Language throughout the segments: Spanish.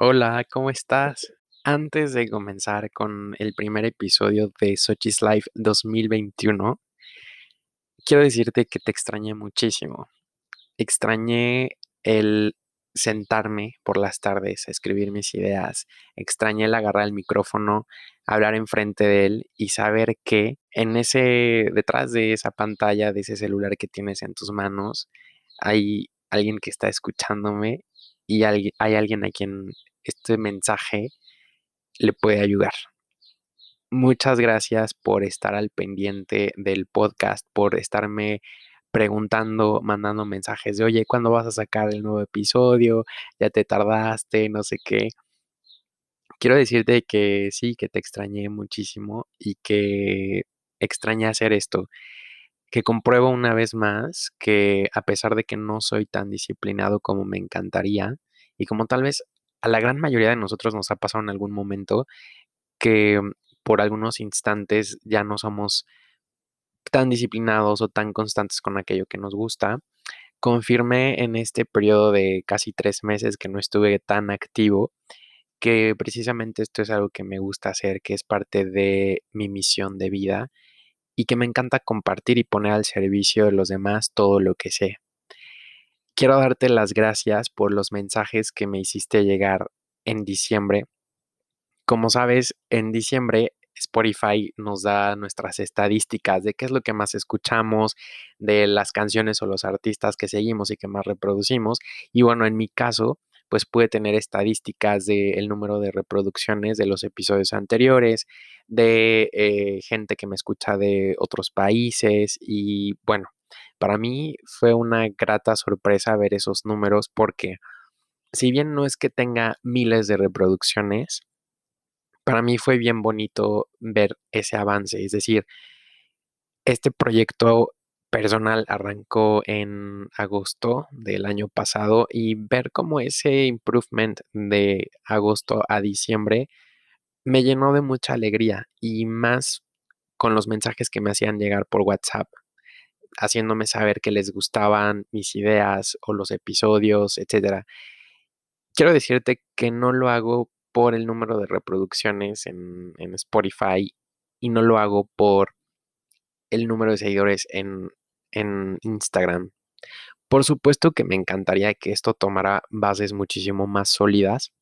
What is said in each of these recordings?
Hola, ¿cómo estás? Antes de comenzar con el primer episodio de Sochi's Life 2021, quiero decirte que te extrañé muchísimo. Extrañé el sentarme por las tardes a escribir mis ideas. Extrañé el agarrar el micrófono, hablar enfrente de él y saber que en ese, detrás de esa pantalla, de ese celular que tienes en tus manos, hay alguien que está escuchándome y hay, hay alguien a quien este mensaje le puede ayudar. Muchas gracias por estar al pendiente del podcast, por estarme preguntando, mandando mensajes de, oye, ¿cuándo vas a sacar el nuevo episodio? Ya te tardaste, no sé qué. Quiero decirte que sí, que te extrañé muchísimo y que extrañé hacer esto, que compruebo una vez más que a pesar de que no soy tan disciplinado como me encantaría y como tal vez a la gran mayoría de nosotros nos ha pasado en algún momento que por algunos instantes ya no somos tan disciplinados o tan constantes con aquello que nos gusta. Confirmé en este periodo de casi tres meses que no estuve tan activo que precisamente esto es algo que me gusta hacer, que es parte de mi misión de vida y que me encanta compartir y poner al servicio de los demás todo lo que sé. Quiero darte las gracias por los mensajes que me hiciste llegar en diciembre. Como sabes, en diciembre Spotify nos da nuestras estadísticas de qué es lo que más escuchamos, de las canciones o los artistas que seguimos y que más reproducimos. Y bueno, en mi caso, pues puede tener estadísticas del número de reproducciones de los episodios anteriores, de eh, gente que me escucha de otros países y bueno, para mí fue una grata sorpresa ver esos números porque si bien no es que tenga miles de reproducciones, para mí fue bien bonito ver ese avance. Es decir, este proyecto personal arrancó en agosto del año pasado y ver cómo ese improvement de agosto a diciembre me llenó de mucha alegría y más con los mensajes que me hacían llegar por WhatsApp haciéndome saber que les gustaban mis ideas o los episodios, etcétera. Quiero decirte que no lo hago por el número de reproducciones en, Spotify y no lo hago por el número de seguidores en, en Instagram. Por supuesto que me encantaría que esto tomara bases muchísimo más sólidas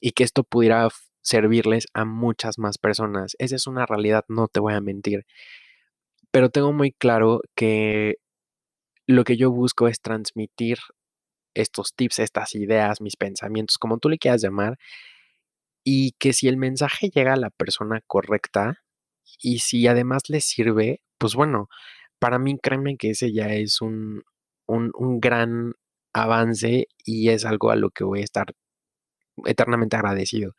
y que esto pudiera servirles a muchas más personas. Esa es una realidad, no te voy a mentir pero tengo muy claro que lo que yo busco es transmitir estos tips, estas ideas, mis pensamientos, como tú le quieras llamar, y que si el mensaje llega a la persona correcta y si además le sirve, pues bueno, para mí créeme que ese ya es un, un, un gran avance y es algo a lo que voy a estar eternamente agradecido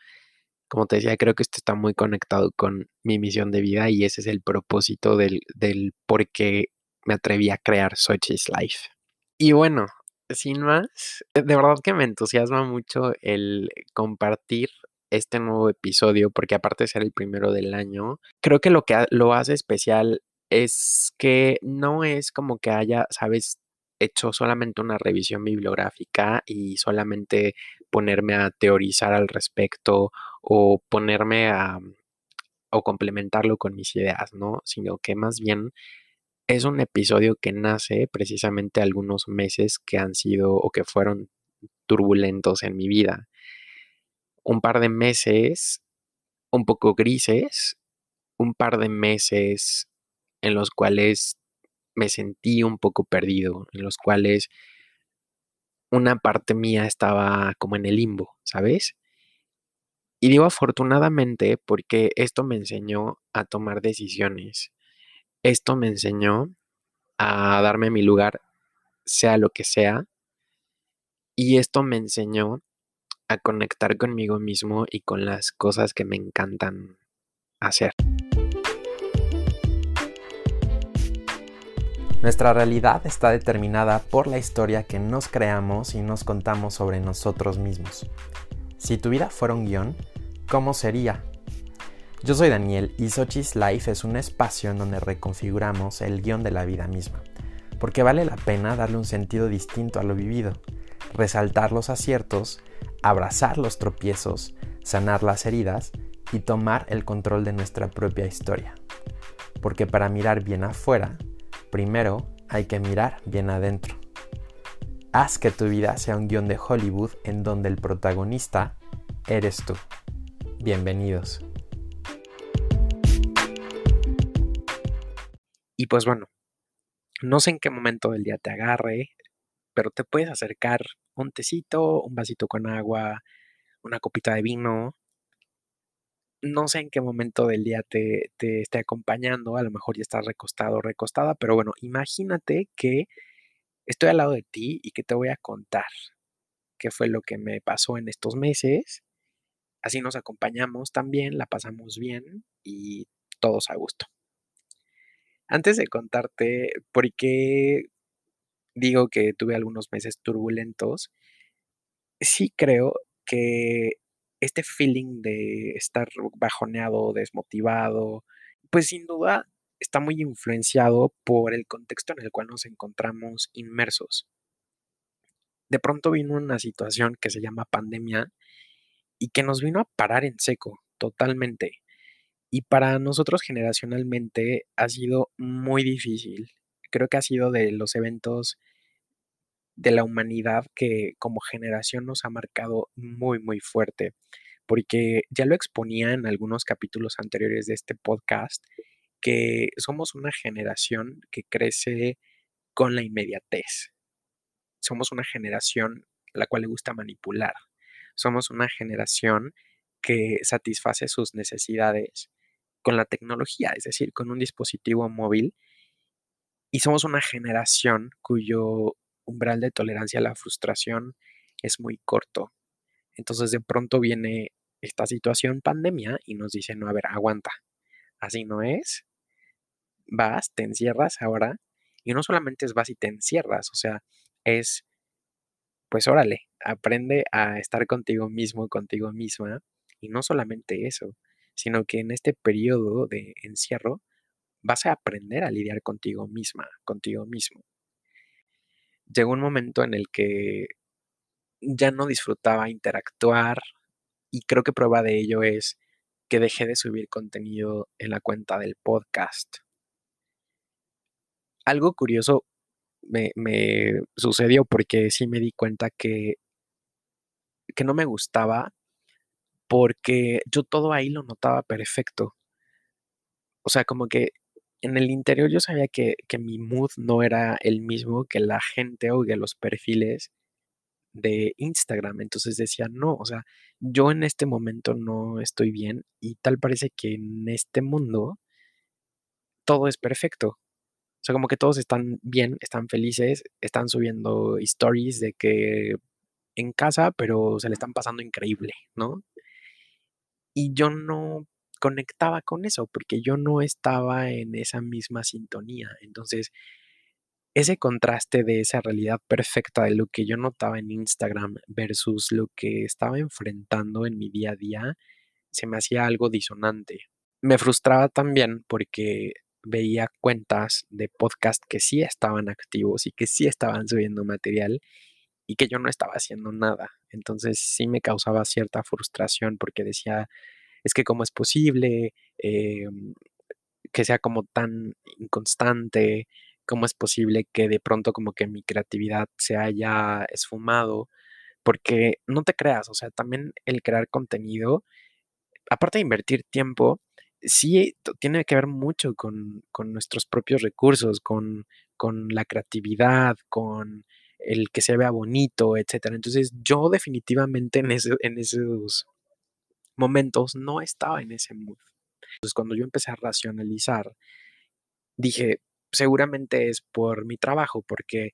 como te decía, creo que esto está muy conectado con mi misión de vida y ese es el propósito del, del por qué me atreví a crear Sochi's Life. Y bueno, sin más, de verdad que me entusiasma mucho el compartir este nuevo episodio porque aparte de ser el primero del año, creo que lo que lo hace especial es que no es como que haya, sabes, hecho solamente una revisión bibliográfica y solamente ponerme a teorizar al respecto o ponerme a o complementarlo con mis ideas, ¿no? Sino que más bien es un episodio que nace precisamente algunos meses que han sido o que fueron turbulentos en mi vida. Un par de meses un poco grises, un par de meses en los cuales me sentí un poco perdido, en los cuales una parte mía estaba como en el limbo, ¿sabes? Y digo afortunadamente porque esto me enseñó a tomar decisiones. Esto me enseñó a darme mi lugar, sea lo que sea. Y esto me enseñó a conectar conmigo mismo y con las cosas que me encantan hacer. Nuestra realidad está determinada por la historia que nos creamos y nos contamos sobre nosotros mismos. Si tu vida fuera un guion, ¿cómo sería? Yo soy Daniel y Sochi's Life es un espacio en donde reconfiguramos el guion de la vida misma, porque vale la pena darle un sentido distinto a lo vivido, resaltar los aciertos, abrazar los tropiezos, sanar las heridas y tomar el control de nuestra propia historia. Porque para mirar bien afuera, primero hay que mirar bien adentro. Haz que tu vida sea un guion de Hollywood en donde el protagonista eres tú. Bienvenidos. Y pues bueno, no sé en qué momento del día te agarre, pero te puedes acercar un tecito, un vasito con agua, una copita de vino. No sé en qué momento del día te, te esté acompañando, a lo mejor ya estás recostado o recostada, pero bueno, imagínate que estoy al lado de ti y que te voy a contar qué fue lo que me pasó en estos meses. Así nos acompañamos también, la pasamos bien y todos a gusto. Antes de contarte por qué digo que tuve algunos meses turbulentos, sí creo que este feeling de estar bajoneado, desmotivado, pues sin duda está muy influenciado por el contexto en el cual nos encontramos inmersos. De pronto vino una situación que se llama pandemia y que nos vino a parar en seco totalmente. Y para nosotros generacionalmente ha sido muy difícil. Creo que ha sido de los eventos de la humanidad que como generación nos ha marcado muy, muy fuerte. Porque ya lo exponía en algunos capítulos anteriores de este podcast, que somos una generación que crece con la inmediatez. Somos una generación a la cual le gusta manipular. Somos una generación que satisface sus necesidades con la tecnología, es decir, con un dispositivo móvil. Y somos una generación cuyo umbral de tolerancia a la frustración es muy corto. Entonces de pronto viene esta situación pandemia y nos dice, no, a ver, aguanta. Así no es. Vas, te encierras ahora. Y no solamente es vas y te encierras, o sea, es, pues órale, aprende a estar contigo mismo, contigo misma. Y no solamente eso, sino que en este periodo de encierro vas a aprender a lidiar contigo misma, contigo mismo. Llegó un momento en el que ya no disfrutaba interactuar y creo que prueba de ello es que dejé de subir contenido en la cuenta del podcast. Algo curioso me, sucedió porque sí me di cuenta que, que no me gustaba porque yo todo ahí lo notaba perfecto. O sea, como que en el interior yo sabía que, que mi mood no era el mismo que la gente o que los perfiles de Instagram. Entonces decía, no, o sea, yo en este momento no estoy bien y tal parece que en este mundo todo es perfecto. O sea, como que todos están bien, están felices, están subiendo stories de que en casa, pero se le están pasando increíble, ¿no? Y yo no conectaba con eso porque yo no estaba en esa misma sintonía. Entonces, ese contraste de esa realidad perfecta de lo que yo notaba en Instagram versus lo que estaba enfrentando en mi día a día, se me hacía algo disonante. Me frustraba también porque veía cuentas de podcast que sí estaban activos y que sí estaban subiendo material y que yo no estaba haciendo nada. Entonces sí me causaba cierta frustración porque decía, es que cómo es posible em, que sea como tan inconstante, cómo es posible que de pronto como que mi creatividad se haya esfumado, porque no te creas, o sea, también el crear contenido, aparte de invertir tiempo, sí tiene que ver mucho con, nuestros propios recursos, con, con la creatividad, con el que se vea bonito, etcétera. Entonces, yo definitivamente en, en esos momentos no estaba en ese mood. Entonces, cuando yo empecé a racionalizar, dije, seguramente es por mi trabajo, porque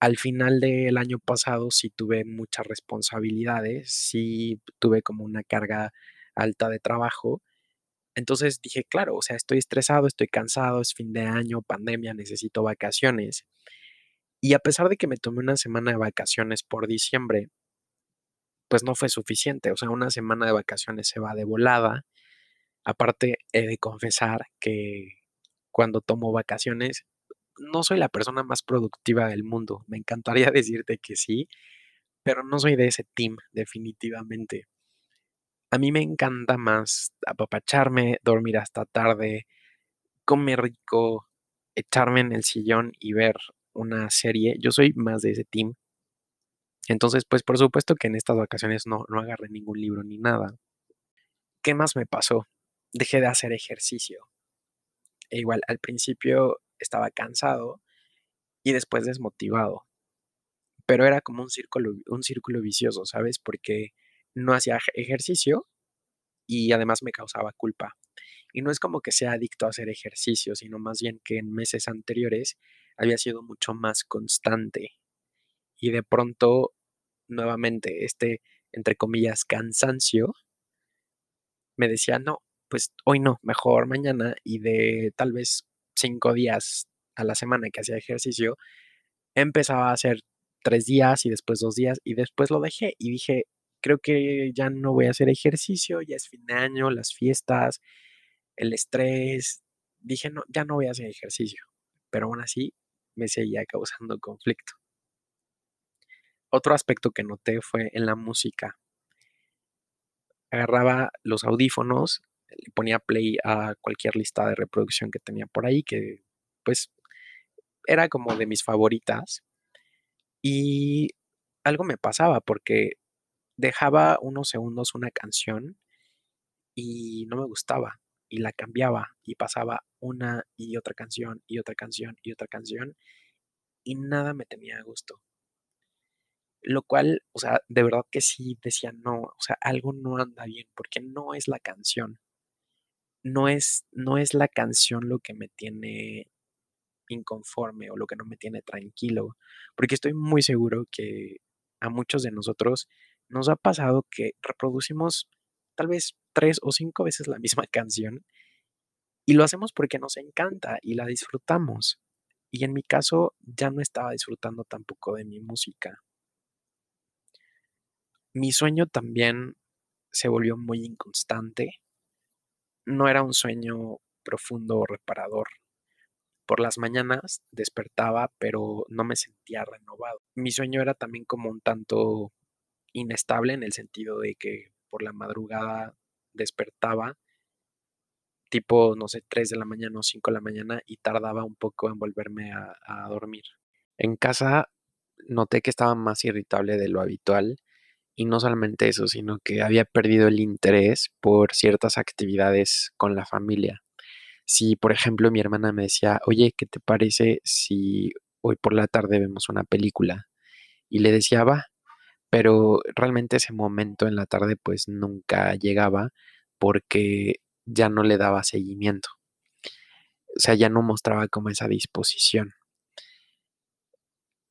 al final del año pasado sí tuve muchas responsabilidades, sí tuve como una carga alta de trabajo. Entonces dije, claro, o sea, estoy estresado, estoy cansado, es fin de año, pandemia, necesito vacaciones. Y a pesar de que me tomé una semana de vacaciones por diciembre, pues no fue suficiente. O sea, una semana de vacaciones se va de volada. Aparte, he de confesar que cuando tomo vacaciones, no soy la persona más productiva del mundo. Me encantaría decirte que sí, pero no soy de ese team, definitivamente. A mí me encanta más apapacharme, dormir hasta tarde, comer rico, echarme en el sillón y ver una serie. Yo soy más de ese team. Entonces, pues por supuesto que en estas vacaciones no, no agarré ningún libro ni nada. ¿Qué más me pasó? Dejé de hacer ejercicio. E igual, al principio estaba cansado y después desmotivado. Pero era como un círculo, un círculo vicioso, ¿sabes? Porque no hacía ejercicio y además me causaba culpa. Y no es como que sea adicto a hacer ejercicio, sino más bien que en meses anteriores había sido mucho más constante. Y de pronto, nuevamente, este, entre comillas, cansancio, me decía, no, pues hoy no, mejor mañana. Y de tal vez cinco días a la semana que hacía ejercicio, empezaba a hacer tres días y después dos días y después lo dejé y dije, creo que ya no voy a hacer ejercicio, ya es fin de año, las fiestas, el estrés. Dije, no, ya no voy a hacer ejercicio, pero aún así me seguía causando conflicto. Otro aspecto que noté fue en la música. Agarraba los audífonos, le ponía play a cualquier lista de reproducción que tenía por ahí, que pues era como de mis favoritas. Y algo me pasaba porque dejaba unos segundos una canción y no me gustaba y la cambiaba y pasaba una y otra canción y otra canción y otra canción y nada me tenía a gusto. Lo cual, o sea, de verdad que sí decía no, o sea, algo no anda bien porque no es la canción. No es, no es la canción lo que me tiene inconforme o lo que no me tiene tranquilo, porque estoy muy seguro que a muchos de nosotros nos ha pasado que reproducimos tal vez tres o cinco veces la misma canción y lo hacemos porque nos encanta y la disfrutamos. Y en mi caso ya no estaba disfrutando tampoco de mi música. Mi sueño también se volvió muy inconstante. No era un sueño profundo o reparador. Por las mañanas despertaba, pero no me sentía renovado. Mi sueño era también como un tanto inestable en el sentido de que por la madrugada despertaba tipo, no sé, 3 de la mañana o 5 de la mañana y tardaba un poco en volverme a, a dormir. En casa noté que estaba más irritable de lo habitual y no solamente eso, sino que había perdido el interés por ciertas actividades con la familia. Si, por ejemplo, mi hermana me decía, oye, ¿qué te parece si hoy por la tarde vemos una película? Y le decía, va, pero realmente ese momento en la tarde pues nunca llegaba porque ya no le daba seguimiento. O sea, ya no mostraba como esa disposición.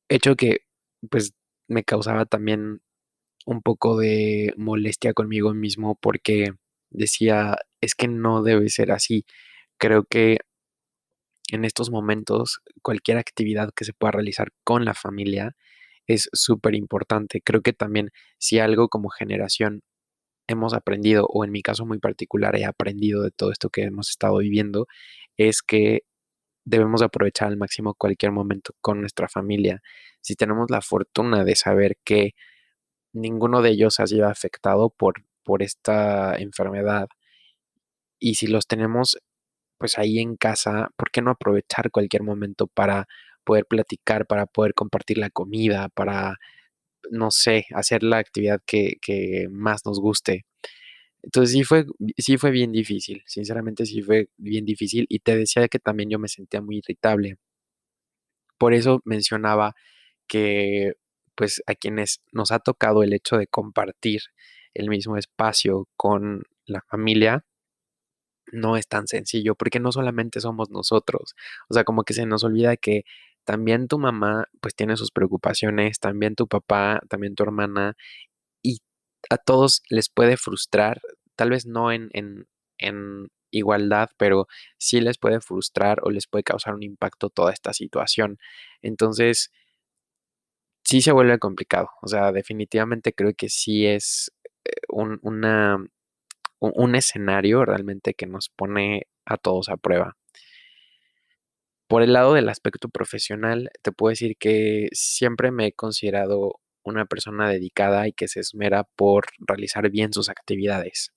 Hecho que pues me causaba también un poco de molestia conmigo mismo porque decía, es que no debe ser así. Creo que en estos momentos cualquier actividad que se pueda realizar con la familia es súper importante. Creo que también si algo como generación hemos aprendido, o en mi caso muy particular he aprendido de todo esto que hemos estado viviendo, es que debemos aprovechar al máximo cualquier momento con nuestra familia. Si tenemos la fortuna de saber que ninguno de ellos ha sido afectado por, por esta enfermedad, y si los tenemos pues ahí en casa, ¿por qué no aprovechar cualquier momento para poder platicar, para poder compartir la comida, para, no sé, hacer la actividad que, que más nos guste? Entonces sí fue, sí fue bien difícil, sinceramente sí fue bien difícil y te decía que también yo me sentía muy irritable. Por eso mencionaba que pues a quienes nos ha tocado el hecho de compartir el mismo espacio con la familia, no es tan sencillo, porque no solamente somos nosotros, o sea, como que se nos olvida que también tu mamá pues tiene sus preocupaciones, también tu papá, también tu hermana, y a todos les puede frustrar, tal vez no en, en, en igualdad, pero sí les puede frustrar o les puede causar un impacto toda esta situación. Entonces, sí se vuelve complicado, o sea, definitivamente creo que sí es eh, un, una un, escenario realmente que nos pone a todos a prueba. Por el lado del aspecto profesional, te puedo decir que siempre me he considerado una persona dedicada y que se esmera por realizar bien sus actividades.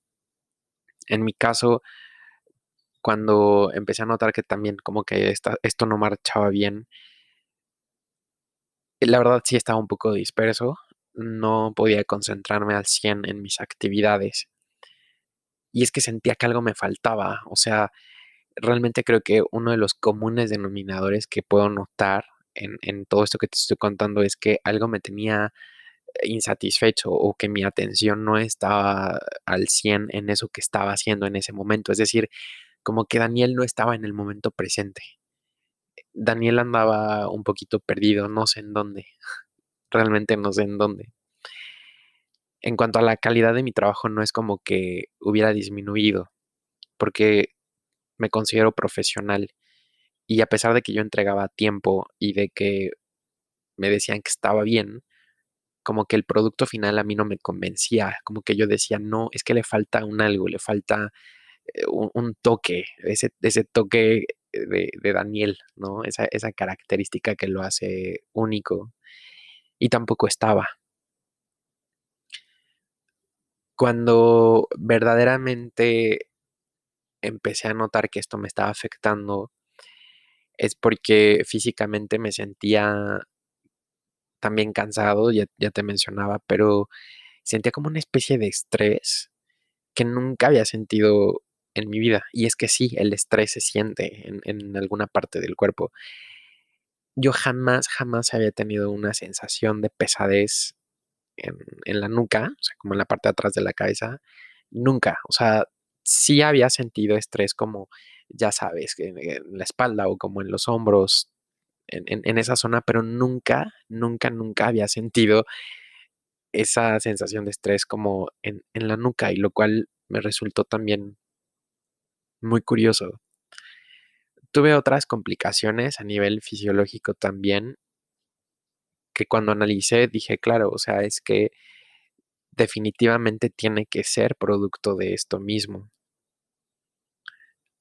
En mi caso, cuando empecé a notar que también como que esto no marchaba bien, la verdad sí estaba un poco disperso, no podía concentrarme al 100 en mis actividades. Y es que sentía que algo me faltaba, o sea, realmente creo que uno de los comunes denominadores que puedo notar en, en todo esto que te estoy contando es que algo me tenía insatisfecho o que mi atención no estaba al 100 en eso que estaba haciendo en ese momento. Es decir, como que Daniel no estaba en el momento presente. Daniel andaba un poquito perdido, no sé en dónde. Realmente no sé en dónde. En cuanto a la calidad de mi trabajo, no es como que hubiera disminuido, porque me considero profesional y a pesar de que yo entregaba tiempo y de que me decían que estaba bien, como que el producto final a mí no me convencía, como que yo decía, no, es que le falta un algo, le falta eh, un, toque, ese, ese toque de, Daniel, ¿no? Esa, esa característica que lo hace único. Y tampoco estaba. Cuando verdaderamente empecé a notar que esto me estaba afectando, es porque físicamente me sentía también cansado, ya, te mencionaba, pero sentía como una especie de estrés que nunca había sentido en mi vida. Y es que sí, el estrés se siente en, alguna parte del cuerpo. Yo jamás, jamás había tenido una sensación de pesadez en, en, la nuca, o sea, como en la parte de atrás de la cabeza. Nunca. O sea, sí había sentido estrés como, ya sabes, en, la espalda o como en los hombros, en, esa zona, pero nunca, nunca, nunca había sentido esa sensación de estrés como en, en la nuca y lo cual me resultó también muy curioso. Tuve otras complicaciones a nivel fisiológico también, que cuando analicé dije, claro, o sea, es que definitivamente tiene que ser producto de esto mismo.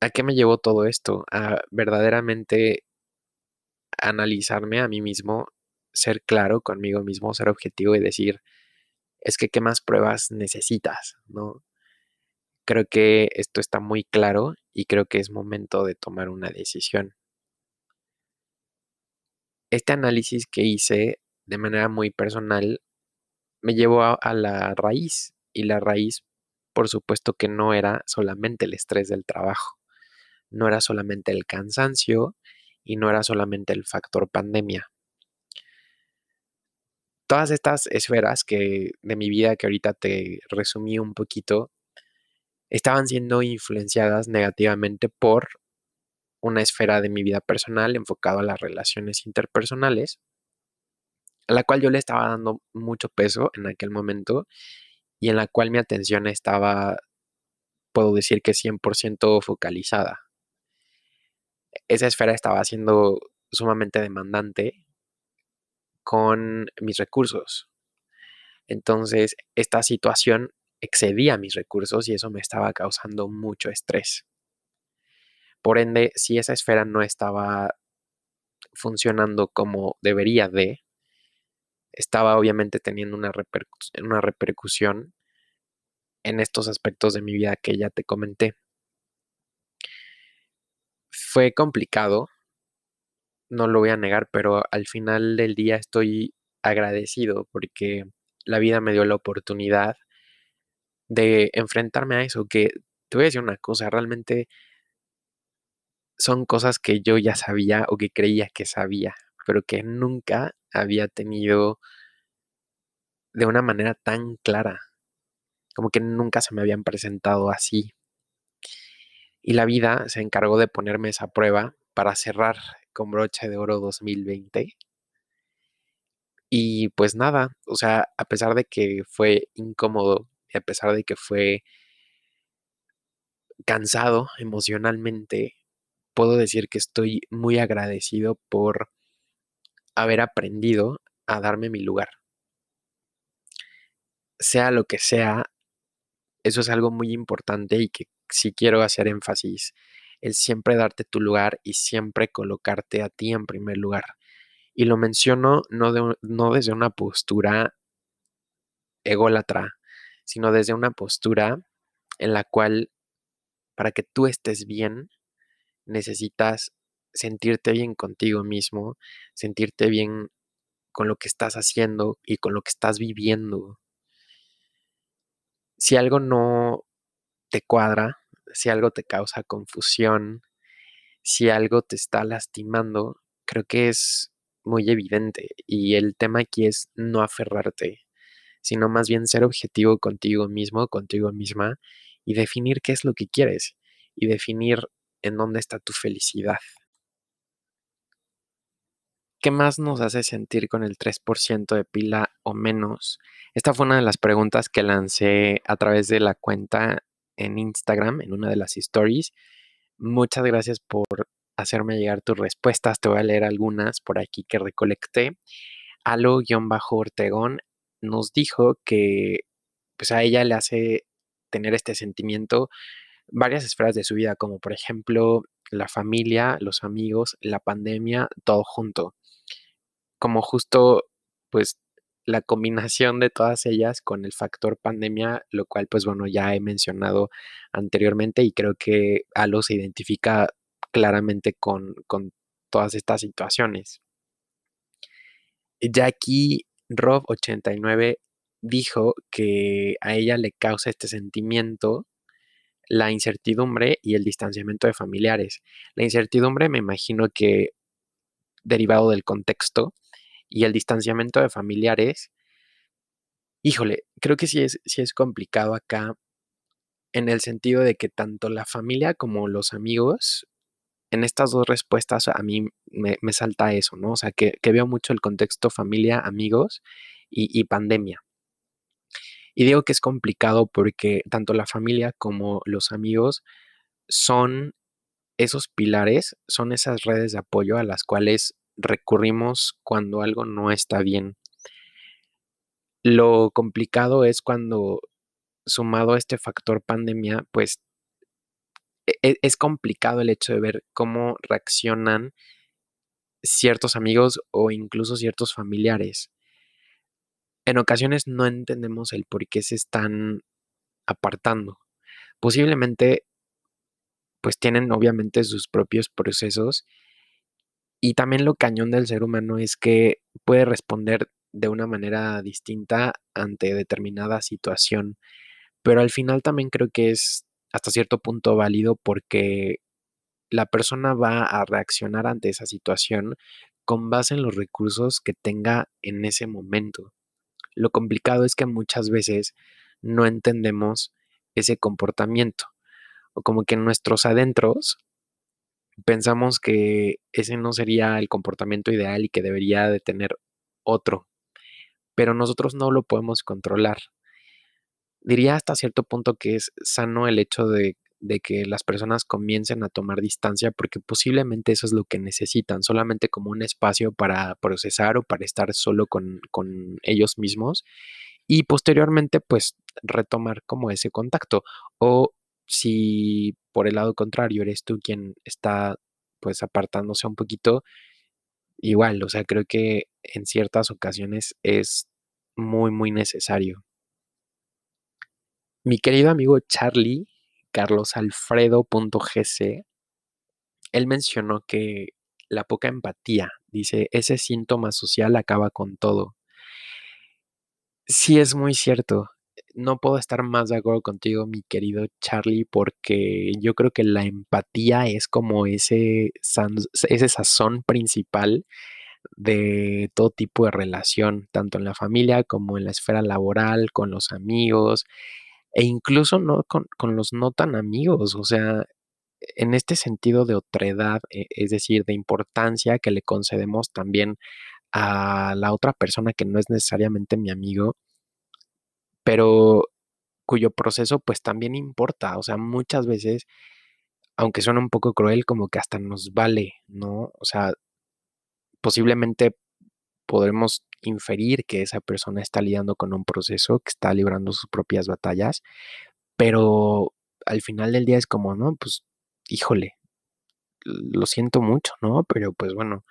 ¿A qué me llevó todo esto? A verdaderamente analizarme a mí mismo, ser claro conmigo mismo, ser objetivo y decir, es que qué más pruebas necesitas, ¿no? Creo que esto está muy claro y creo que es momento de tomar una decisión. Este análisis que hice de manera muy personal me llevó a, la raíz y la raíz, por supuesto que no era solamente el estrés del trabajo, no era solamente el cansancio y no era solamente el factor pandemia. Todas estas esferas que de mi vida que ahorita te resumí un poquito estaban siendo influenciadas negativamente por una esfera de mi vida personal enfocada a las relaciones interpersonales, a la cual yo le estaba dando mucho peso en aquel momento y en la cual mi atención estaba, puedo decir que 100% focalizada esa esfera estaba siendo sumamente demandante con mis recursos. Entonces, esta situación excedía mis recursos y eso me estaba causando mucho estrés. Por ende, si esa esfera no estaba funcionando como debería de, estaba obviamente teniendo una, una repercusión en estos aspectos de mi vida que ya te comenté fue complicado, no lo voy a negar, pero al final del día estoy agradecido porque la vida me dio la oportunidad de enfrentarme a eso, que te voy a decir una cosa, realmente son cosas que yo ya sabía o que creía que sabía, pero que nunca había tenido de una manera tan clara, como que nunca se me habían presentado así. Y la vida se encargó de ponerme esa prueba para cerrar con broche de oro 2020. Y pues nada, o sea, a pesar de que fue incómodo a pesar de que fue cansado emocionalmente, puedo decir que estoy muy agradecido por haber aprendido a darme mi lugar. Sea lo que sea, eso es algo muy importante y que si quiero hacer énfasis, el siempre darte tu lugar y siempre colocarte a ti en primer lugar. Y lo menciono no, no desde una postura ególatra, sino desde una postura en la cual para que tú estés bien, necesitas sentirte bien contigo mismo, sentirte bien con lo que estás haciendo y con lo que estás viviendo. Si algo no te cuadra, si algo te causa confusión, si algo te está lastimando, creo que es muy evidente. Y el tema aquí es no aferrarte, sino más bien ser objetivo contigo mismo, contigo misma, y definir qué es lo que quieres y definir en dónde está tu felicidad. ¿Qué más nos hace sentir con el 3% de pila o menos? Esta fue una de las preguntas que lancé a través de la cuenta en Instagram, en una de las stories. Muchas gracias por hacerme llegar tus respuestas. Te voy a leer algunas por aquí que recolecté. Alo-Ortegón nos dijo que pues a ella le hace tener este sentimiento varias esferas de su vida, como por ejemplo la familia, los amigos, la pandemia, todo junto. Como justo pues la combinación de todas ellas con el factor pandemia, lo cual pues bueno ya he mencionado anteriormente y creo que Alo se identifica claramente con, con todas estas situaciones. Jackie Rob89 dijo que a ella le causa este sentimiento la incertidumbre y el distanciamiento de familiares. La incertidumbre me imagino que derivado del contexto y el distanciamiento de familiares, híjole, creo que sí es, sí es complicado acá en el sentido de que tanto la familia como los amigos, en estas dos respuestas a mí me, salta eso, ¿no? O sea, que, veo mucho el contexto familia, amigos y, y pandemia. Y digo que es complicado porque tanto la familia como los amigos son esos pilares, son esas redes de apoyo a las cuales recurrimos cuando algo no está bien. Lo complicado es cuando, sumado a este factor pandemia, pues es complicado el hecho de ver cómo reaccionan ciertos amigos o incluso ciertos familiares. En ocasiones no entendemos el por qué se están apartando. Posiblemente, pues tienen obviamente sus propios procesos y también lo cañón del ser humano es que puede responder de una manera distinta ante determinada situación, pero al final también creo que es hasta cierto punto válido porque la persona va a reaccionar ante esa situación con base en los recursos que tenga en ese momento. Lo complicado es que muchas veces no entendemos ese comportamiento o como que en nuestros adentros pensamos que ese no sería el comportamiento ideal y que debería de tener otro, pero nosotros no lo podemos controlar. Diría hasta cierto punto que es sano el hecho de, que las personas comiencen a tomar distancia porque posiblemente eso es lo que necesitan, solamente como un espacio para procesar o para estar solo con, con ellos mismos y posteriormente pues retomar como ese contacto o si por el lado contrario eres tú quien está pues apartándose un poquito, igual, o sea, creo que en ciertas ocasiones es muy, muy necesario. Mi querido amigo Charlie, Carlos Alfredo.gc, él mencionó que la poca empatía, dice, ese síntoma social acaba con todo. Sí es muy cierto no puedo estar más de acuerdo contigo, mi querido Charlie, porque yo creo que la empatía es como ese, ese sazón principal de todo tipo de relación, tanto en la familia como en la esfera laboral, con los amigos, e incluso no con, con los no tan amigos, o sea, en este sentido de otredad, e, es decir, de importancia que le concedemos también a la otra persona que no es necesariamente mi amigo, pero cuyo proceso pues también importa, o sea, muchas veces, aunque suena un poco cruel, como que hasta nos vale, ¿no? O sea, posiblemente podremos inferir que esa persona está lidiando con un proceso, que está librando sus propias batallas, pero al final del día es como, no, pues, híjole, lo siento mucho, ¿no? Pero pues bueno,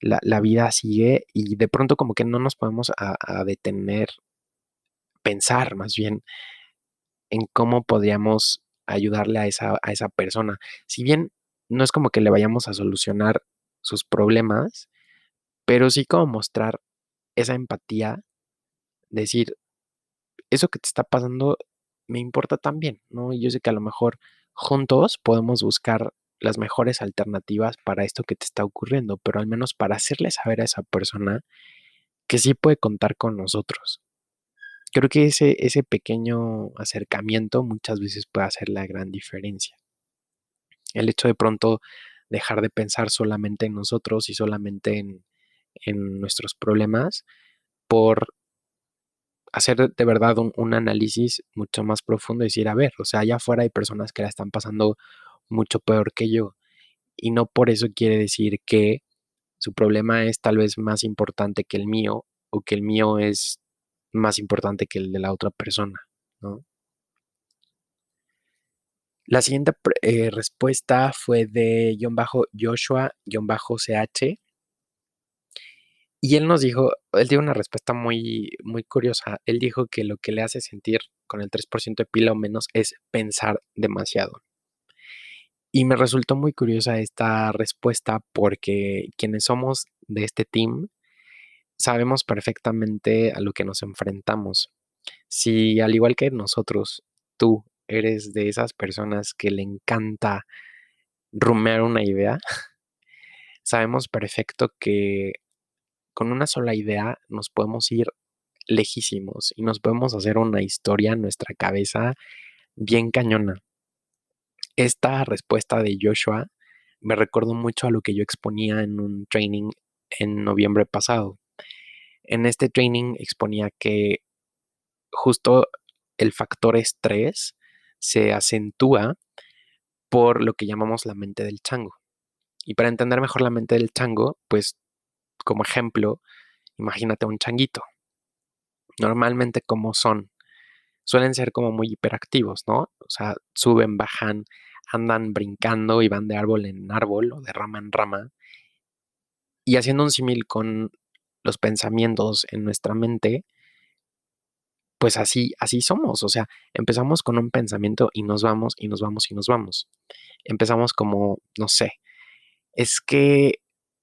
la, vida sigue y de pronto como que no nos podemos a detener pensar más bien en cómo podríamos ayudarle a esa, a esa persona. Si bien no es como que le vayamos a solucionar sus problemas, pero sí como mostrar esa empatía, decir, eso que te está pasando me importa también, ¿no? Y yo sé que a lo mejor juntos podemos buscar las mejores alternativas para esto que te está ocurriendo, pero al menos para hacerle saber a esa persona que sí puede contar con nosotros. Creo que ese, ese pequeño acercamiento muchas veces puede hacer la gran diferencia. El hecho de pronto dejar de pensar solamente en nosotros y solamente en, en nuestros problemas por hacer de verdad un, un, análisis mucho más profundo y decir, a ver, o sea, allá afuera hay personas que la están pasando mucho peor que yo. Y no por eso quiere decir que su problema es tal vez más importante que el mío o que el mío es más importante que el de la otra persona. La siguiente eh, respuesta fue de Joshua-CH. Y él nos dijo, él dio una respuesta muy, muy curiosa. Él dijo que lo que le hace sentir con el 3% de pila o menos es pensar demasiado. Y me resultó muy curiosa esta respuesta porque quienes somos de este team sabemos perfectamente a lo que nos enfrentamos. Si al igual que nosotros, tú eres de esas personas que le encanta rumear una idea, sabemos perfecto que con una sola idea nos podemos ir lejísimos y nos podemos hacer una historia en nuestra cabeza bien cañona. Esta respuesta de Joshua me recordó mucho a lo que yo exponía en un training en noviembre pasado. En este training exponía que justo el factor estrés se acentúa por lo que llamamos la mente del chango. Y para entender mejor la mente del chango, pues como ejemplo, imagínate un changuito. Normalmente como son suelen ser como muy hiperactivos, ¿no? O sea, suben, bajan, andan brincando y van de árbol en árbol o de rama en rama. Y haciendo un símil con los pensamientos en nuestra mente, pues así, así somos. O sea, empezamos con un pensamiento y nos vamos y nos vamos y nos vamos. Empezamos como, no sé, es que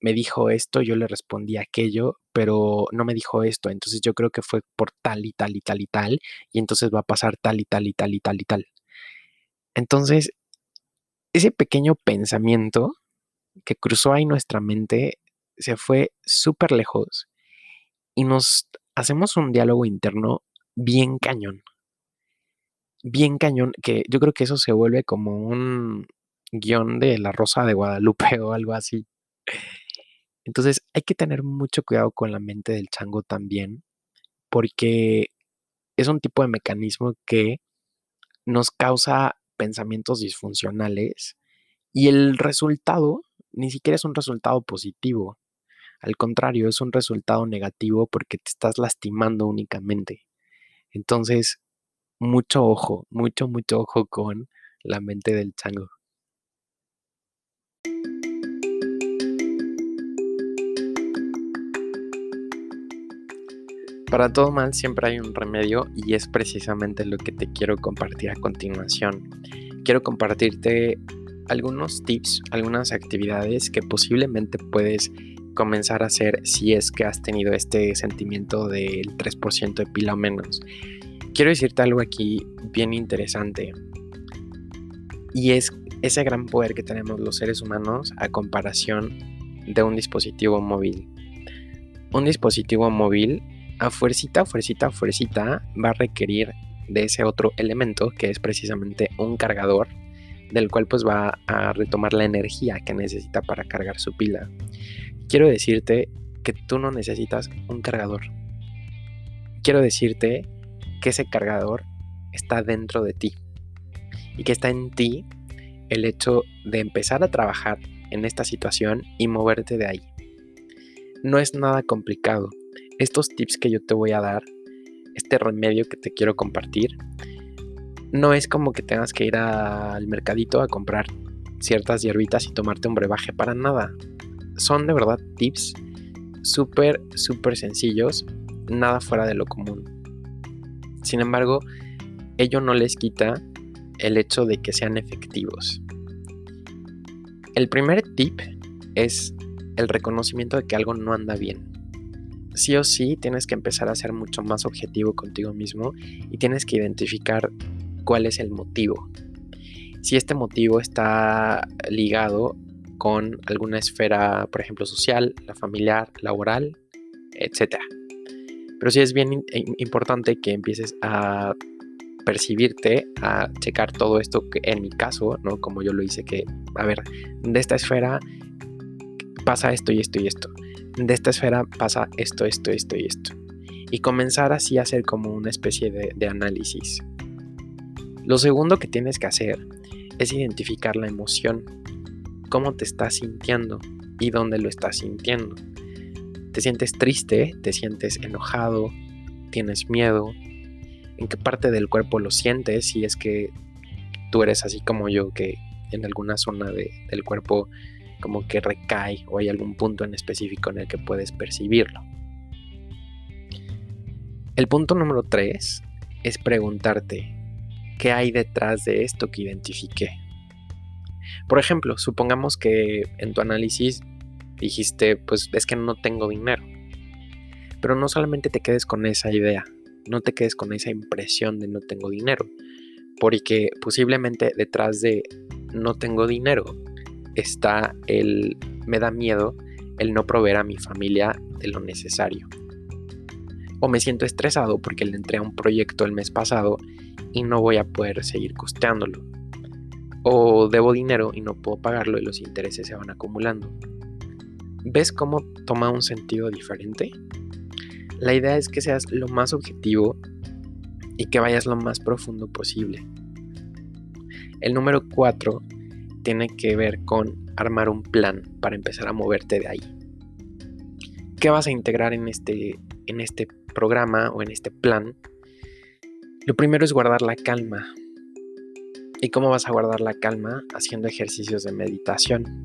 me dijo esto, yo le respondí aquello, pero no me dijo esto, entonces yo creo que fue por tal y tal y tal y tal, y entonces va a pasar tal y tal y tal y tal y tal. Entonces, ese pequeño pensamiento que cruzó ahí nuestra mente se fue súper lejos y nos hacemos un diálogo interno bien cañón. Bien cañón, que yo creo que eso se vuelve como un guion de La Rosa de Guadalupe o algo así. Entonces hay que tener mucho cuidado con la mente del chango también, porque es un tipo de mecanismo que nos causa pensamientos disfuncionales y el resultado ni siquiera es un resultado positivo. Al contrario, es un resultado negativo porque te estás lastimando únicamente. Entonces, mucho ojo, mucho, mucho ojo con la mente del chango. Para todo mal siempre hay un remedio y es precisamente lo que te quiero compartir a continuación. Quiero compartirte algunos tips, algunas actividades que posiblemente puedes comenzar a hacer si es que has tenido este sentimiento del 3% de pila o menos. Quiero decirte algo aquí bien interesante y es ese gran poder que tenemos los seres humanos a comparación de un dispositivo móvil. Un dispositivo móvil a fuercita, fuercita, fuercita va a requerir de ese otro elemento que es precisamente un cargador del cual pues va a retomar la energía que necesita para cargar su pila. Quiero decirte que tú no necesitas un cargador. Quiero decirte que ese cargador está dentro de ti y que está en ti el hecho de empezar a trabajar en esta situación y moverte de ahí. No es nada complicado estos tips que yo te voy a dar, este remedio que te quiero compartir, no es como que tengas que ir al mercadito a comprar ciertas hierbitas y tomarte un brebaje para nada. Son de verdad tips súper, súper sencillos, nada fuera de lo común. Sin embargo, ello no les quita el hecho de que sean efectivos. El primer tip es el reconocimiento de que algo no anda bien. Sí o sí tienes que empezar a ser mucho más objetivo contigo mismo y tienes que identificar cuál es el motivo. Si este motivo está ligado con alguna esfera, por ejemplo, social, la familiar, laboral, etc. Pero sí es bien importante que empieces a percibirte, a checar todo esto que en mi caso, ¿no? Como yo lo hice, que, a ver, de esta esfera pasa esto y esto y esto. De esta esfera pasa esto, esto, esto y esto. Y comenzar así a hacer como una especie de, de análisis. Lo segundo que tienes que hacer es identificar la emoción. Cómo te estás sintiendo y dónde lo estás sintiendo. ¿Te sientes triste? ¿Te sientes enojado? ¿Tienes miedo? en qué parte del cuerpo lo sientes, si es que tú eres así como yo, que en alguna zona del cuerpo como que recae o hay algún punto en específico en el que puedes percibirlo. El punto número 3 es preguntarte qué hay detrás de esto que identifiqué. Por ejemplo, supongamos que en tu análisis dijiste, pues es que no tengo dinero. Pero no solamente te quedes con esa idea, no te quedes con esa impresión de no tengo dinero, porque posiblemente detrás de no tengo dinero está el me da miedo el no proveer a mi familia de lo necesario. O me siento estresado porque le entré a un proyecto el mes pasado y no voy a poder seguir costeándolo. O debo dinero y no puedo pagarlo y los intereses se van acumulando. ¿Ves cómo toma un sentido diferente? La idea es que seas lo más objetivo y que vayas lo más profundo posible. El número 4 tiene que ver con armar un plan para empezar a moverte de ahí. ¿Qué vas a integrar en este, en este programa o en este plan? Lo primero es guardar la calma. ¿Y cómo vas a guardar la calma? Haciendo ejercicios de meditación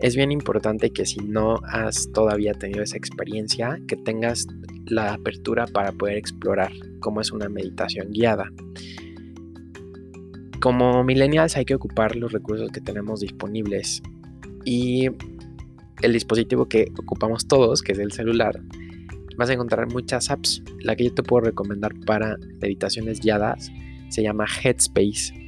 es bien importante que si no has todavía tenido esa experiencia, que tengas la apertura para poder explorar cómo es una meditación guiada. Como millennials hay que ocupar los recursos que tenemos disponibles y el dispositivo que ocupamos todos, que es el celular, vas a encontrar muchas apps. La que yo te puedo recomendar para meditaciones guiadas se llama Headspace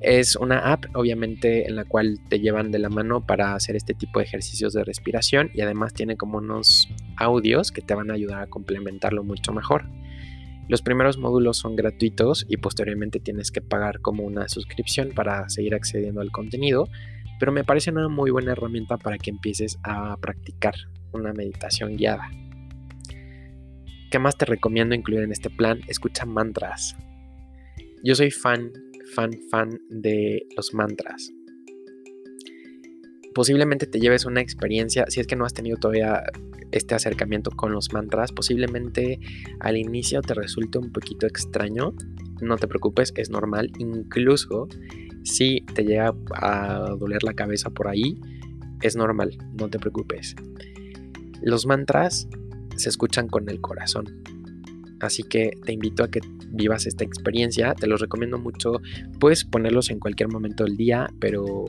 es una app, obviamente, en la cual te llevan de la mano para hacer este tipo de ejercicios de respiración y además tiene como unos audios que te van a ayudar a complementarlo mucho mejor. Los primeros módulos son gratuitos y posteriormente tienes que pagar como una suscripción para seguir accediendo al contenido, pero me parece una muy buena herramienta para que empieces a practicar una meditación guiada. ¿Qué más te recomiendo incluir en este plan? Escucha mantras. Yo soy fan fan, fan de los mantras. Posiblemente te lleves una experiencia, si es que no has tenido todavía este acercamiento con los mantras, posiblemente al inicio te resulte un poquito extraño. No te preocupes, es normal. Incluso si te llega a doler la cabeza por ahí, es normal, no te preocupes. Los mantras se escuchan con el corazón. Así que te invito a que vivas esta experiencia. Te los recomiendo mucho. Puedes ponerlos en cualquier momento del día, pero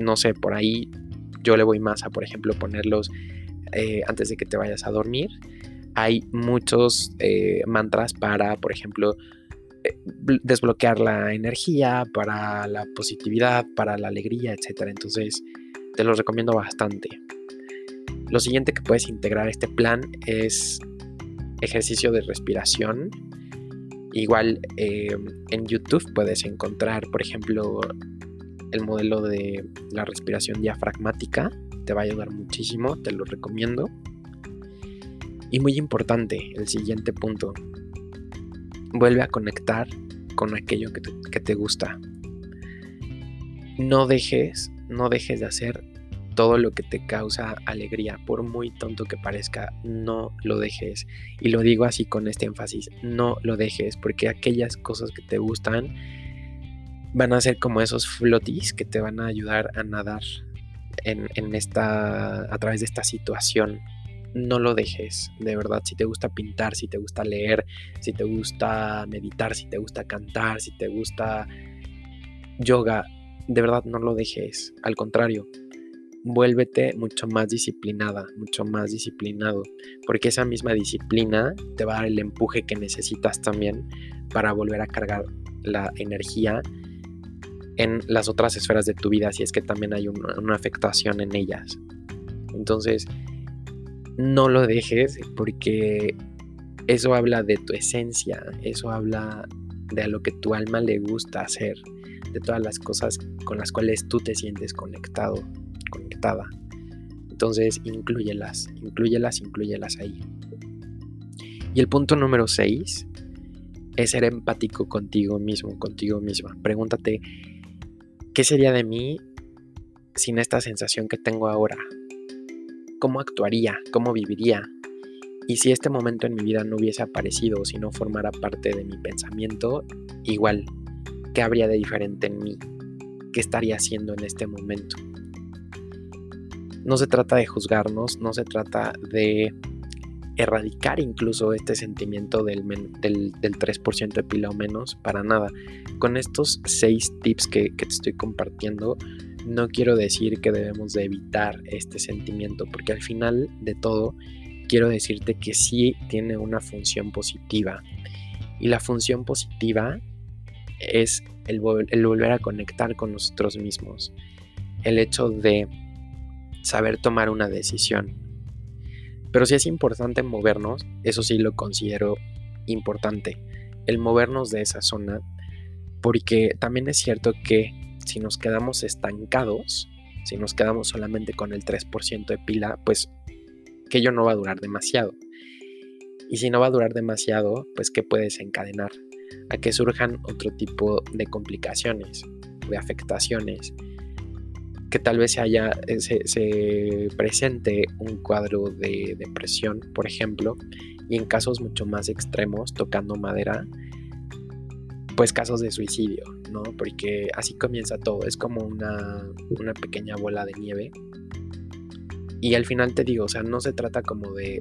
no sé, por ahí yo le voy más a, por ejemplo, ponerlos eh, antes de que te vayas a dormir. Hay muchos eh, mantras para, por ejemplo, eh, desbloquear la energía, para la positividad, para la alegría, etc. Entonces, te los recomiendo bastante. Lo siguiente que puedes integrar este plan es ejercicio de respiración. Igual en YouTube puedes encontrar, por ejemplo, el modelo de la respiración diafragmática. Te va a ayudar muchísimo, te lo recomiendo. Y muy importante, el siguiente punto. Vuelve a conectar con aquello que te, que te gusta. No dejes, no dejes de hacer todo lo que te causa alegría, por muy tonto que parezca, no lo dejes. Y lo digo así con este énfasis, no lo dejes, porque aquellas cosas que te gustan van a ser como esos flotis que te van a ayudar a nadar en, esta, a través de esta situación no lo dejes, de verdad, si te gusta pintar, si te gusta leer, si te gusta meditar, si te gusta cantar, si te gusta yoga, de verdad no lo dejes, al contrario, vuélvete mucho más disciplinada, mucho más disciplinado, porque esa misma disciplina te va a dar el empuje que necesitas también para volver a cargar la energía en las otras esferas de tu vida, si es que también hay una, afectación en ellas. Entonces, no lo dejes porque eso habla de tu esencia, eso habla de lo que tu alma le gusta hacer, de todas las cosas con las cuales tú te sientes conectado, conectada. Entonces, incluyelas, incluyelas, incluyelas ahí. Y el punto número 6 es ser empático contigo mismo, contigo misma. Pregúntate, ¿qué sería de mí sin esta sensación que tengo ahora? ¿Cómo actuaría? ¿Cómo viviría? Y si este momento en mi vida no hubiese aparecido si no formara parte de mi pensamiento, igual, ¿qué habría de diferente en mí? ¿Qué estaría haciendo en este momento? No se trata de juzgarnos, no se trata de erradicar incluso este sentimiento del, del, 3% de pila o menos, para nada. Con estos seis tips que, que, te estoy compartiendo, no quiero decir que debemos de evitar este sentimiento, porque al final de todo, quiero decirte que sí tiene una función positiva. Y la función positiva es el, el volver a conectar con nosotros mismos. El hecho de saber tomar una decisión. Pero si es importante movernos, eso sí lo considero importante, el movernos de esa zona, porque también es cierto que si nos quedamos estancados, si nos quedamos solamente con el 3% de pila, pues que ello no va a durar demasiado. Y si no va a durar demasiado, pues ¿qué puede desencadenar? A que surjan otro tipo de complicaciones, de afectaciones, que tal vez se haya, eh, se, presente un cuadro de depresión, por ejemplo, y en casos mucho más extremos, tocando madera, pues casos de suicidio, ¿no? Porque así comienza todo, es como una, una pequeña bola de nieve. Y al final te digo, o sea, no se trata como de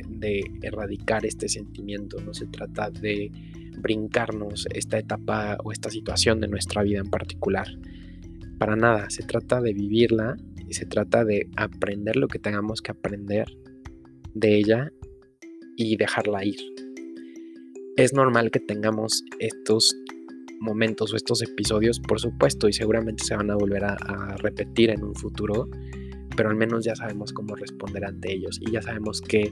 erradicar este sentimiento, no se trata de brincarnos esta etapa o esta situación de nuestra vida en particular para nada, se trata de vivirla y se trata de aprender lo que tengamos que aprender de ella y dejarla ir. Es normal que tengamos estos momentos o estos episodios, por supuesto, y seguramente se van a volver a, a, repetir en un futuro, pero al menos ya sabemos cómo responder ante ellos y ya sabemos que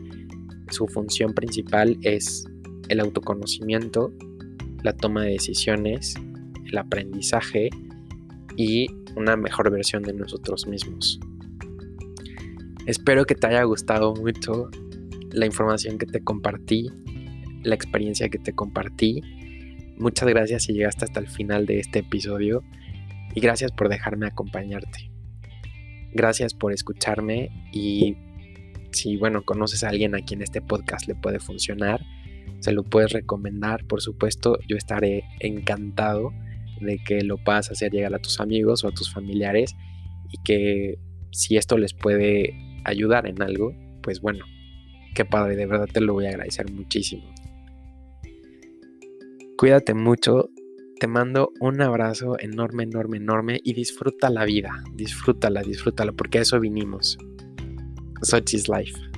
su función principal es el autoconocimiento, la toma de decisiones, el aprendizaje y una mejor versión de nosotros mismos. Espero que te haya gustado mucho la información que te compartí, la experiencia que te compartí. Muchas gracias si llegaste hasta el final de este episodio y gracias por dejarme acompañarte. Gracias por escucharme y si bueno, conoces a alguien a quien este podcast le puede funcionar, se lo puedes recomendar, por supuesto, yo estaré encantado de que lo puedas hacer llegar a tus amigos o a tus familiares y que si esto les puede ayudar en algo, pues bueno, qué padre, de verdad te lo voy a agradecer muchísimo. Cuídate mucho, te mando un abrazo enorme, enorme, enorme y disfruta la vida, disfrútala, disfrútala, porque a eso vinimos. Such is life.